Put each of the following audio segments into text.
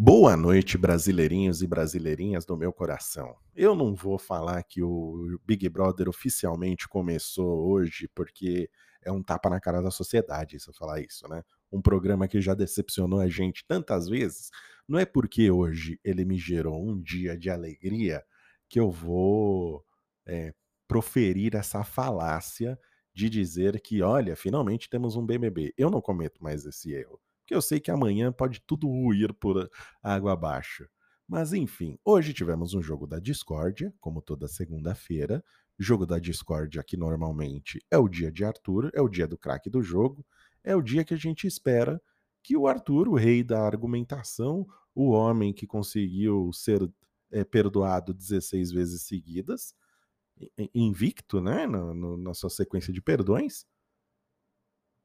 Boa noite, brasileirinhos e brasileirinhas do meu coração. Eu não vou falar que o Big Brother oficialmente começou hoje, porque é um tapa na cara da sociedade se eu falar isso, né? Um programa que já decepcionou a gente tantas vezes. Não é porque hoje ele me gerou um dia de alegria que eu vou é, proferir essa falácia de dizer que, olha, finalmente temos um BBB. Eu não cometo mais esse erro porque eu sei que amanhã pode tudo ruir por água abaixo. Mas enfim, hoje tivemos um jogo da discórdia, como toda segunda-feira. Jogo da discórdia que normalmente é o dia de Arthur, é o dia do craque do jogo, é o dia que a gente espera que o Arthur, o rei da argumentação, o homem que conseguiu ser é, perdoado 16 vezes seguidas, invicto, né, no, no, na sua sequência de perdões,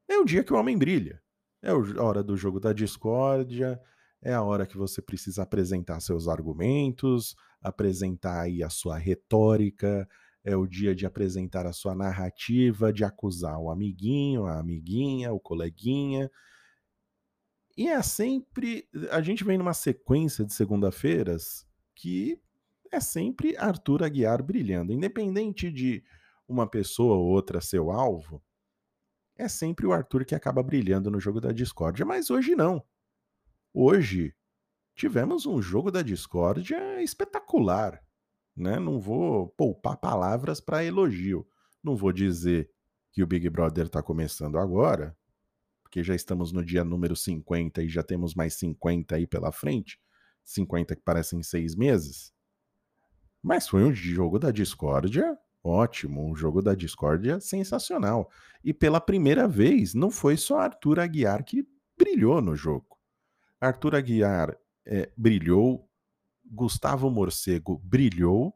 é o dia que o homem brilha. É a hora do jogo da discórdia, é a hora que você precisa apresentar seus argumentos, apresentar aí a sua retórica, é o dia de apresentar a sua narrativa, de acusar o amiguinho, a amiguinha, o coleguinha. E é sempre. A gente vem numa sequência de segunda-feiras que é sempre Arthur Aguiar brilhando. Independente de uma pessoa ou outra ser o alvo, é sempre o Arthur que acaba brilhando no jogo da discórdia, mas hoje não. Hoje tivemos um jogo da discórdia espetacular, né? Não vou poupar palavras para elogio. Não vou dizer que o Big Brother está começando agora, porque já estamos no dia número 50 e já temos mais 50 aí pela frente, 50 que parecem seis meses. Mas foi um jogo da discórdia Ótimo, um jogo da discórdia sensacional. E pela primeira vez, não foi só Arthur Aguiar que brilhou no jogo. Arthur Aguiar é, brilhou, Gustavo Morcego brilhou,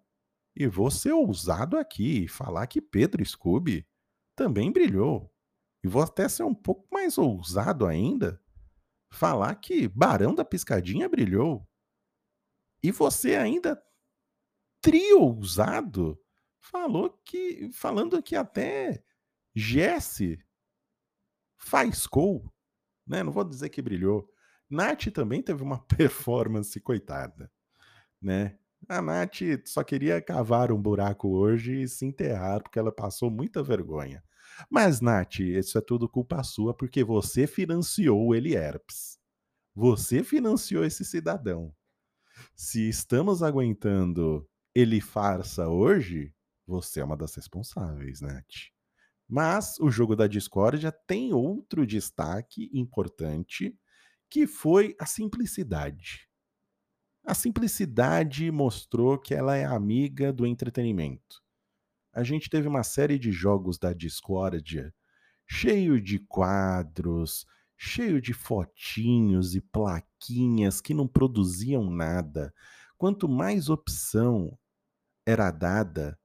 e vou ser ousado aqui e falar que Pedro Scooby também brilhou. E vou até ser um pouco mais ousado ainda, falar que Barão da Piscadinha brilhou. E você ainda trio ousado falou que, falando que até Jesse faiscou, né? Não vou dizer que brilhou. Nath também teve uma performance coitada, né? A Nath só queria cavar um buraco hoje e se enterrar porque ela passou muita vergonha. Mas, Nath, isso é tudo culpa sua porque você financiou o Elierps. Você financiou esse cidadão. Se estamos aguentando ele farsa hoje, você é uma das responsáveis, Nath. Mas o jogo da discórdia tem outro destaque importante, que foi a simplicidade. A simplicidade mostrou que ela é amiga do entretenimento. A gente teve uma série de jogos da discórdia cheio de quadros, cheio de fotinhos e plaquinhas que não produziam nada. Quanto mais opção era dada,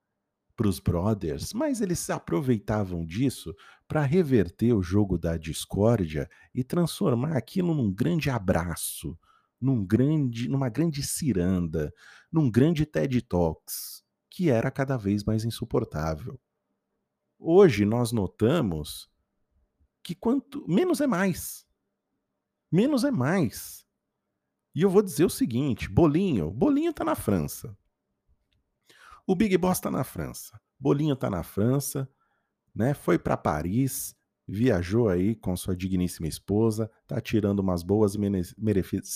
para os brothers, mas eles se aproveitavam disso para reverter o jogo da discórdia e transformar aquilo num grande abraço, num grande, numa grande ciranda, num grande TED Talks, que era cada vez mais insuportável. Hoje nós notamos que quanto menos é mais. Menos é mais. E eu vou dizer o seguinte, Bolinho, Bolinho tá na França. O Big Boss está na França. Bolinho está na França, né? Foi para Paris, viajou aí com sua digníssima esposa, tá tirando umas boas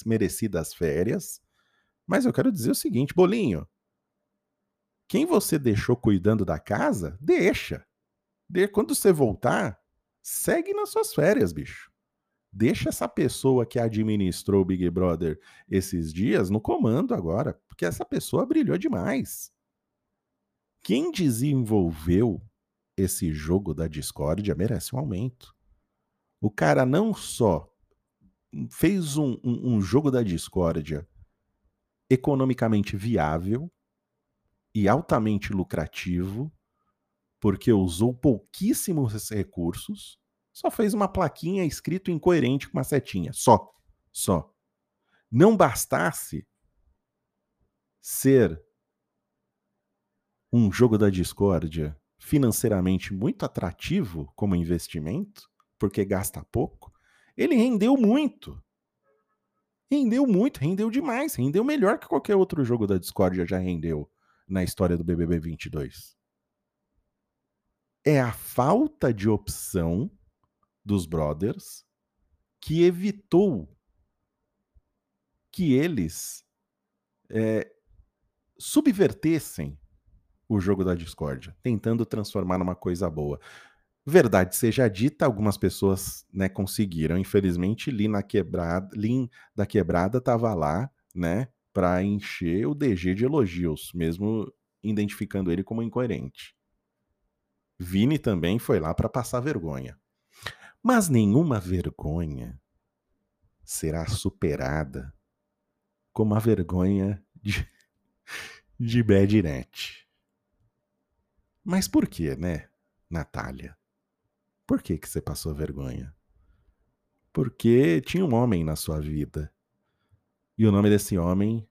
merecidas férias. Mas eu quero dizer o seguinte, Bolinho, quem você deixou cuidando da casa, deixa. De quando você voltar, segue nas suas férias, bicho. Deixa essa pessoa que administrou o Big Brother esses dias no comando agora, porque essa pessoa brilhou demais. Quem desenvolveu esse jogo da discórdia merece um aumento. O cara não só fez um, um, um jogo da discórdia economicamente viável e altamente lucrativo, porque usou pouquíssimos recursos, só fez uma plaquinha escrito incoerente com uma setinha. Só. Só. Não bastasse ser um jogo da discórdia financeiramente muito atrativo como investimento, porque gasta pouco, ele rendeu muito. Rendeu muito, rendeu demais, rendeu melhor que qualquer outro jogo da Discord já rendeu na história do BBB 22. É a falta de opção dos brothers que evitou que eles é, subvertessem o jogo da discórdia, tentando transformar numa coisa boa. Verdade seja dita, algumas pessoas né, conseguiram. Infelizmente, Lin, na quebrada, Lin da Quebrada estava lá, né, para encher o DG de elogios, mesmo identificando ele como incoerente. Vini também foi lá para passar vergonha. Mas nenhuma vergonha será superada como a vergonha de, de Bad Net. Mas por que, né, Natália? Por que, que você passou vergonha? Porque tinha um homem na sua vida. E o nome desse homem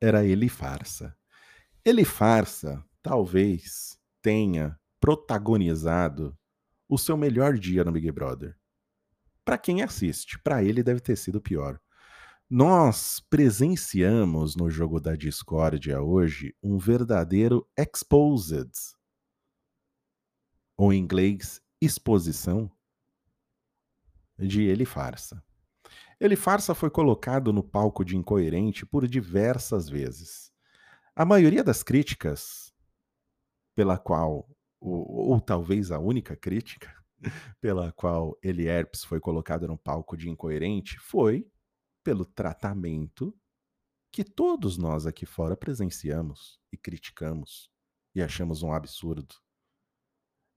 era Eli Farsa. Ele Farsa talvez tenha protagonizado o seu melhor dia no Big Brother. Para quem assiste, para ele deve ter sido pior. Nós presenciamos no jogo da discórdia hoje um verdadeiro exposed, ou em inglês exposição de Ele Farsa. Ele Farsa foi colocado no palco de incoerente por diversas vezes. A maioria das críticas, pela qual, ou, ou talvez a única crítica, pela qual ele Herpes foi colocado no palco de incoerente, foi pelo tratamento que todos nós aqui fora presenciamos e criticamos e achamos um absurdo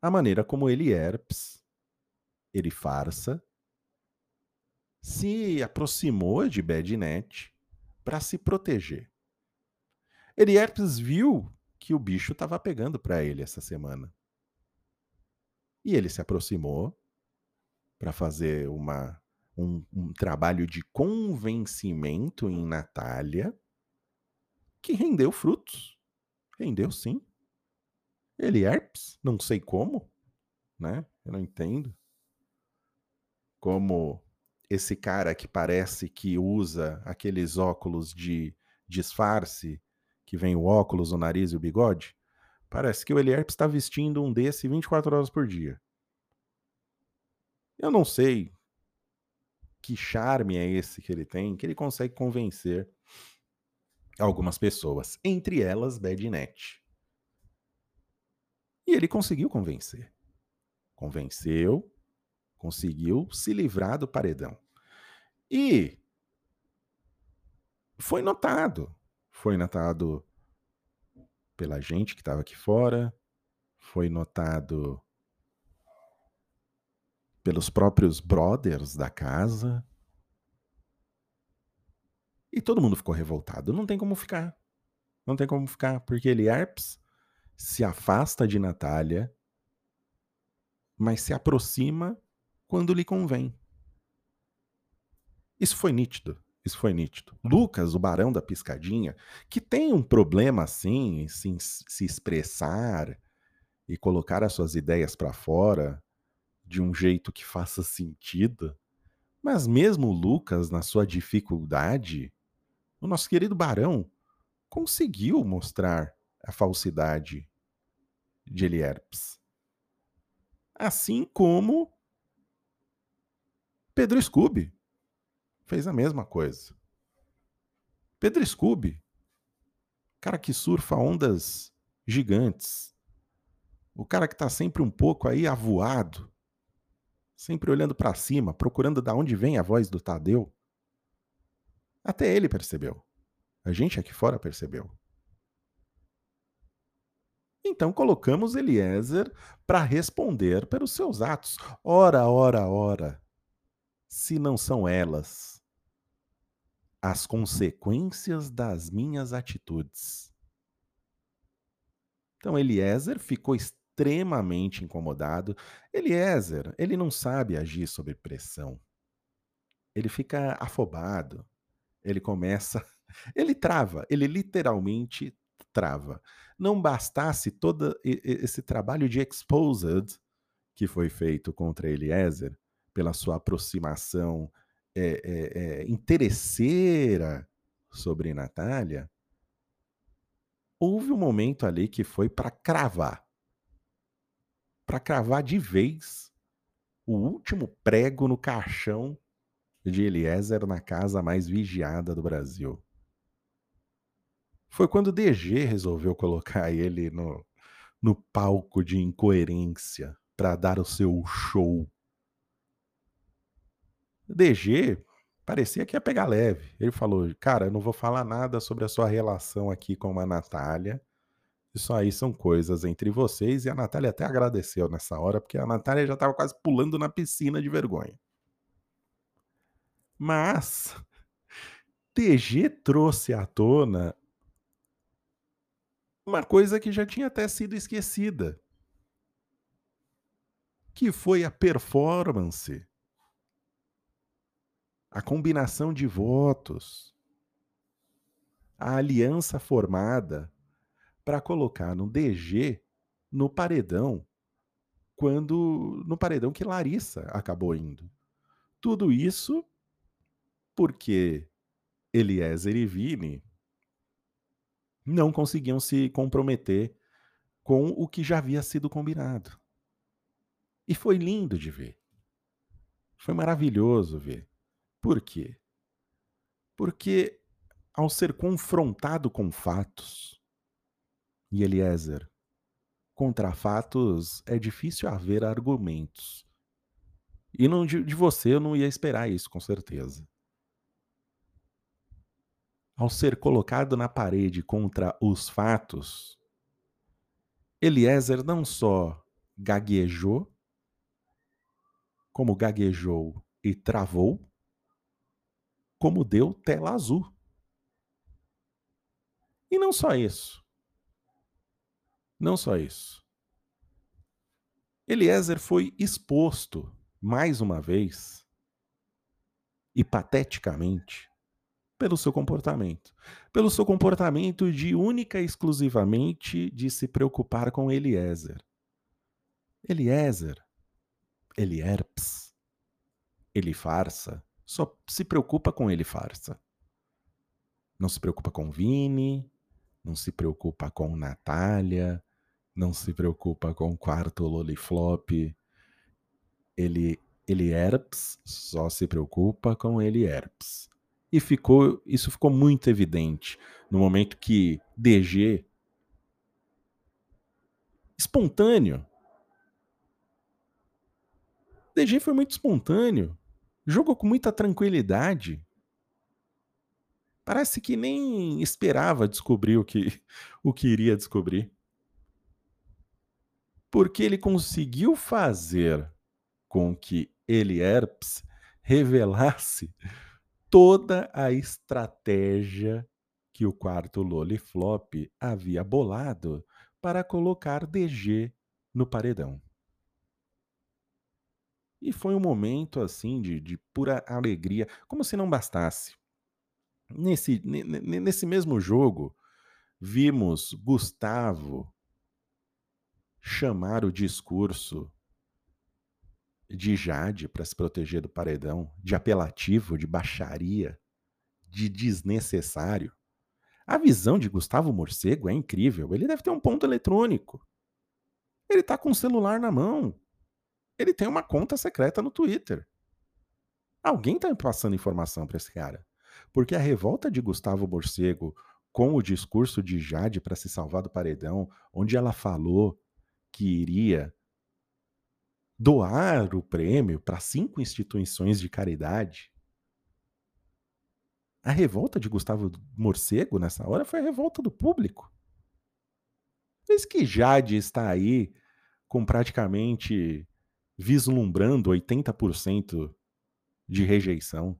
a maneira como ele herpes, ele farsa, se aproximou de Badnet para se proteger. Ele herpes viu que o bicho estava pegando para ele essa semana. E ele se aproximou para fazer uma, um, um trabalho de convencimento em Natália que rendeu frutos. Rendeu sim. Ele herpes, não sei como, né? Eu não entendo. Como esse cara que parece que usa aqueles óculos de disfarce, que vem o óculos, o nariz e o bigode, parece que o Elierp está vestindo um desse 24 horas por dia. Eu não sei que charme é esse que ele tem, que ele consegue convencer algumas pessoas, entre elas Badnet. E ele conseguiu convencer. Convenceu, conseguiu se livrar do paredão. E foi notado. Foi notado pela gente que estava aqui fora, foi notado pelos próprios brothers da casa. E todo mundo ficou revoltado. Não tem como ficar. Não tem como ficar, porque ele Arps se afasta de Natália, mas se aproxima quando lhe convém. Isso foi nítido. Isso foi nítido. Lucas, o barão da piscadinha, que tem um problema assim em se, se expressar e colocar as suas ideias para fora de um jeito que faça sentido, mas mesmo Lucas, na sua dificuldade, o nosso querido barão conseguiu mostrar a falsidade de Elierps. Assim como Pedro Scooby fez a mesma coisa. Pedro Scooby, cara que surfa ondas gigantes, o cara que está sempre um pouco aí avoado, sempre olhando para cima, procurando da onde vem a voz do Tadeu. Até ele percebeu. A gente aqui fora percebeu. Então colocamos Eliezer para responder pelos seus atos. Ora, ora, ora. Se não são elas as consequências das minhas atitudes. Então Eliezer ficou extremamente incomodado. Eliezer, ele não sabe agir sob pressão. Ele fica afobado. Ele começa, ele trava, ele literalmente trava. Não bastasse todo esse trabalho de exposed que foi feito contra Eliezer, pela sua aproximação é, é, interesseira sobre Natália, houve um momento ali que foi para cravar. Para cravar de vez o último prego no caixão de Eliezer na casa mais vigiada do Brasil. Foi quando o DG resolveu colocar ele no, no palco de incoerência para dar o seu show. O DG parecia que ia pegar leve. Ele falou: Cara, eu não vou falar nada sobre a sua relação aqui com a Natália. Isso aí são coisas entre vocês. E a Natália até agradeceu nessa hora, porque a Natália já estava quase pulando na piscina de vergonha. Mas TG trouxe à tona uma coisa que já tinha até sido esquecida, que foi a performance, a combinação de votos, a aliança formada para colocar no DG no paredão quando no paredão que Larissa acabou indo. Tudo isso porque Eliezer e Vini não conseguiam se comprometer com o que já havia sido combinado. E foi lindo de ver. Foi maravilhoso ver. Por quê? Porque ao ser confrontado com fatos, e Eliezer, contra fatos é difícil haver argumentos. E não, de, de você eu não ia esperar isso, com certeza ao ser colocado na parede contra os fatos, Eliezer não só gaguejou, como gaguejou e travou, como deu tela azul. E não só isso. Não só isso. Eliezer foi exposto, mais uma vez, e pateticamente, pelo seu comportamento. Pelo seu comportamento de única e exclusivamente de se preocupar com Eliezer. Eliezer, Elierps, ele farsa, só se preocupa com ele farsa. Não se preocupa com Vini, não se preocupa com Natália, não se preocupa com o quarto Loliflop. Ele, ele herps, só se preocupa com ele herps. E ficou, isso ficou muito evidente no momento que DG espontâneo. DG foi muito espontâneo. Jogou com muita tranquilidade. Parece que nem esperava descobrir o que, o que iria descobrir. Porque ele conseguiu fazer com que ele, Herpes, revelasse toda a estratégia que o quarto Loliflop havia bolado para colocar DG no paredão. E foi um momento assim de, de pura alegria, como se não bastasse. Nesse, nesse mesmo jogo, vimos Gustavo chamar o discurso de Jade para se proteger do paredão, de apelativo, de baixaria, de desnecessário. A visão de Gustavo Morcego é incrível. Ele deve ter um ponto eletrônico. Ele está com o celular na mão. Ele tem uma conta secreta no Twitter. Alguém está passando informação para esse cara. Porque a revolta de Gustavo Morcego com o discurso de Jade para se salvar do paredão, onde ela falou que iria doar o prêmio para cinco instituições de caridade. A revolta de Gustavo Morcego nessa hora foi a revolta do público. Diz que Jade está aí com praticamente vislumbrando 80% de rejeição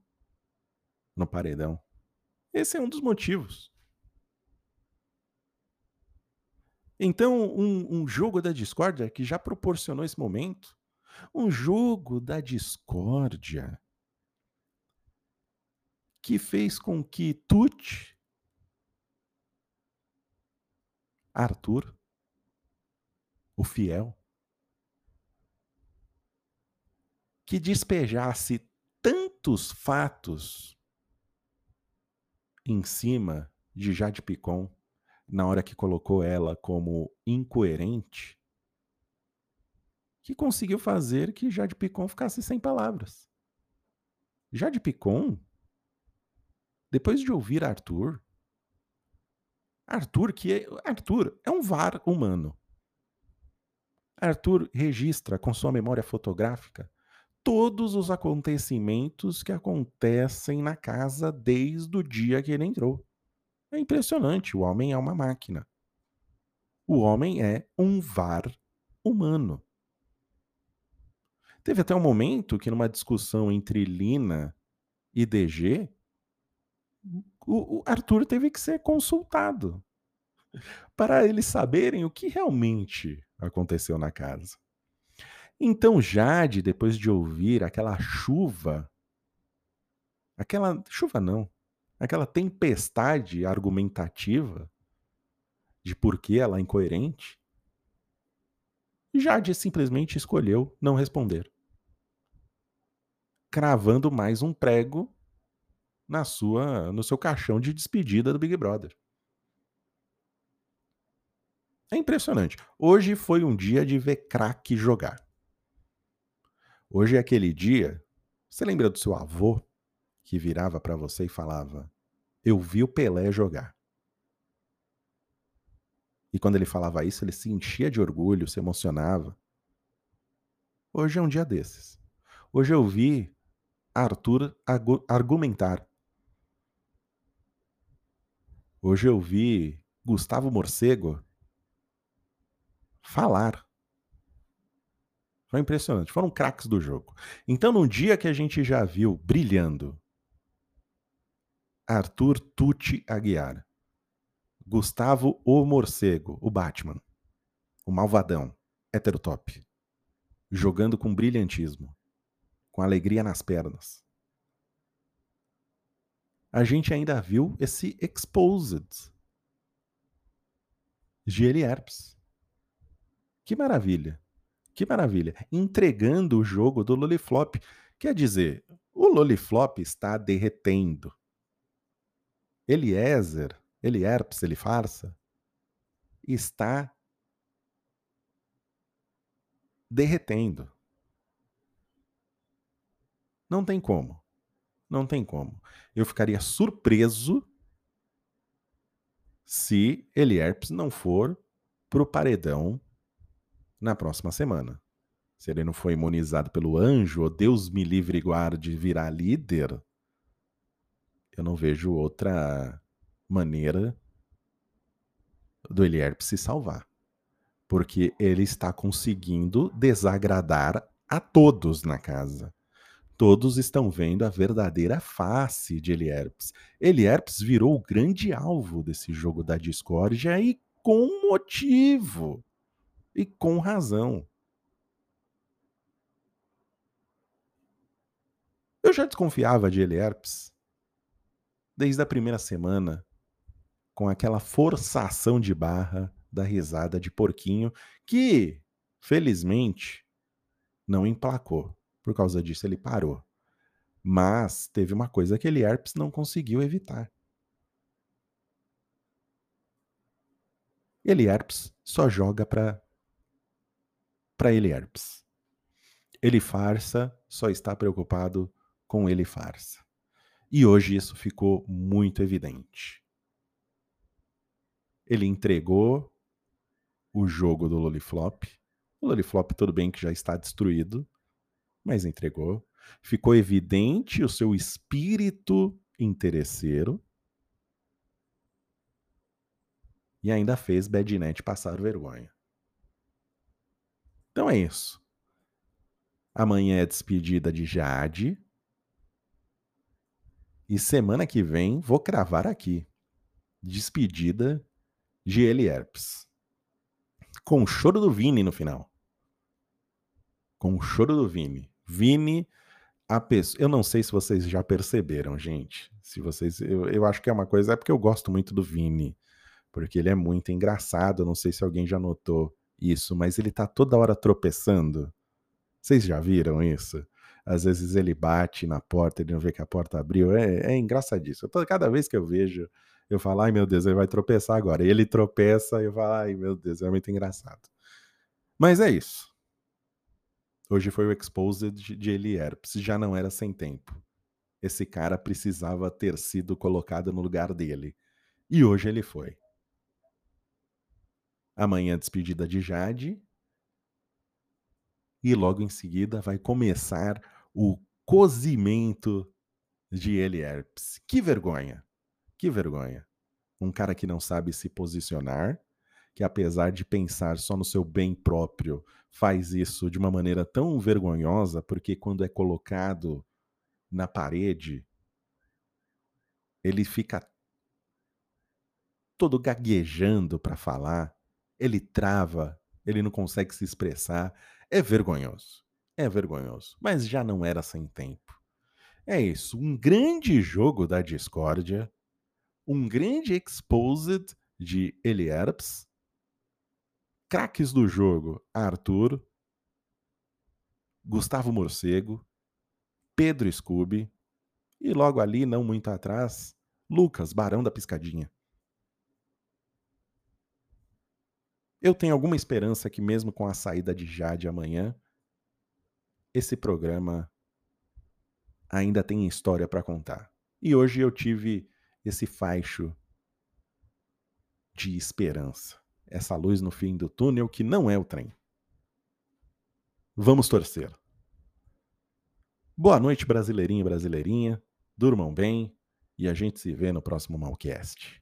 no paredão. Esse é um dos motivos. Então, um, um jogo da discórdia que já proporcionou esse momento um jogo da discórdia que fez com que Tut, Arthur, o fiel, que despejasse tantos fatos em cima de Jade Picon na hora que colocou ela como incoerente, que conseguiu fazer que Jade Picon ficasse sem palavras. Jade Picon, depois de ouvir Arthur, Arthur que é, Arthur é um VAR humano. Arthur registra com sua memória fotográfica todos os acontecimentos que acontecem na casa desde o dia que ele entrou. É impressionante, o homem é uma máquina. O homem é um VAR humano. Teve até um momento que, numa discussão entre Lina e DG, o, Arthur teve que ser consultado para eles saberem o que realmente aconteceu na casa. Então, Jade, depois de ouvir aquela chuva, aquela chuva não, aquela tempestade argumentativa de por que ela é incoerente, Jade simplesmente escolheu não responder, cravando mais um prego na sua, no seu caixão de despedida do Big Brother. É impressionante. Hoje foi um dia de ver craque jogar. Hoje é aquele dia. Você lembra do seu avô que virava para você e falava: Eu vi o Pelé jogar. E quando ele falava isso, ele se enchia de orgulho, se emocionava. Hoje é um dia desses. Hoje eu vi Arthur argumentar. Hoje eu vi Gustavo Morcego falar. Foi impressionante. Foram craques do jogo. Então, num dia que a gente já viu brilhando Arthur Tucci Aguiar, Gustavo o Morcego, o Batman, o Malvadão, heterotop, jogando com brilhantismo, com alegria nas pernas. A gente ainda viu esse Exposed Eli Herpes. Que maravilha. Que maravilha. Entregando o jogo do Loliflop. Quer dizer, o Loliflop está derretendo. Eliezer, Elierps, ele farsa, está derretendo. Não tem como. Não tem como. Eu ficaria surpreso se Elierps não for pro paredão na próxima semana. Se ele não foi imunizado pelo anjo, ou Deus me livre e guarde virar líder, eu não vejo outra maneira do Elierp se salvar. Porque ele está conseguindo desagradar a todos na casa. Todos estão vendo a verdadeira face de Elierps. Elierps virou o grande alvo desse jogo da discórdia e com motivo. E com razão. Eu já desconfiava de Elierps desde a primeira semana, com aquela forçação de barra da risada de porquinho, que, felizmente, não emplacou. Por causa disso, ele parou. Mas teve uma coisa que Elierps não conseguiu evitar. Elierps só joga para para ele herpes. Ele farsa só está preocupado com ele farsa. E hoje isso ficou muito evidente. Ele entregou o jogo do Loliflop. O Loliflop, tudo bem que já está destruído, mas entregou. Ficou evidente o seu espírito interesseiro. E ainda fez Badnet passar vergonha. Então é isso. Amanhã é despedida de Jade. E semana que vem vou cravar aqui. Despedida de Elierps. Com o choro do Vini no final. Com o choro do Vini. Vini, a pessoa. Eu não sei se vocês já perceberam, gente. Se vocês. Eu, eu acho que é uma coisa. É porque eu gosto muito do Vini. Porque ele é muito engraçado. Eu não sei se alguém já notou isso, mas ele tá toda hora tropeçando. Vocês já viram isso? às vezes ele bate na porta, ele não vê que a porta abriu. É, é engraçadíssimo. Cada vez que eu vejo, eu falo, ai meu Deus, ele vai tropeçar agora. E ele tropeça eu falo, ai meu Deus, é muito engraçado. Mas é isso. Hoje foi o Exposed de Eli Herpes, já não era sem tempo. Esse cara precisava ter sido colocado no lugar dele. E hoje ele foi. Amanhã despedida de Jade. E logo em seguida vai começar o cozimento de Eli Herpes. Que vergonha. Que vergonha. Um cara que não sabe se posicionar, que apesar de pensar só no seu bem próprio, faz isso de uma maneira tão vergonhosa, porque quando é colocado na parede, ele fica todo gaguejando para falar, ele trava, ele não consegue se expressar. É vergonhoso. É vergonhoso. Mas já não era sem tempo. É isso. Um grande jogo da discórdia. Um grande exposed de Elierps Craques do jogo: Arthur, Gustavo Morcego, Pedro Scooby e logo ali, não muito atrás, Lucas, Barão da Piscadinha. Eu tenho alguma esperança que, mesmo com a saída de Jade amanhã, esse programa ainda tem história para contar. E hoje eu tive esse faixo de esperança essa luz no fim do túnel que não é o trem. Vamos torcer. Boa noite, brasileirinho e brasileirinha. Durmam bem e a gente se vê no próximo Malcast.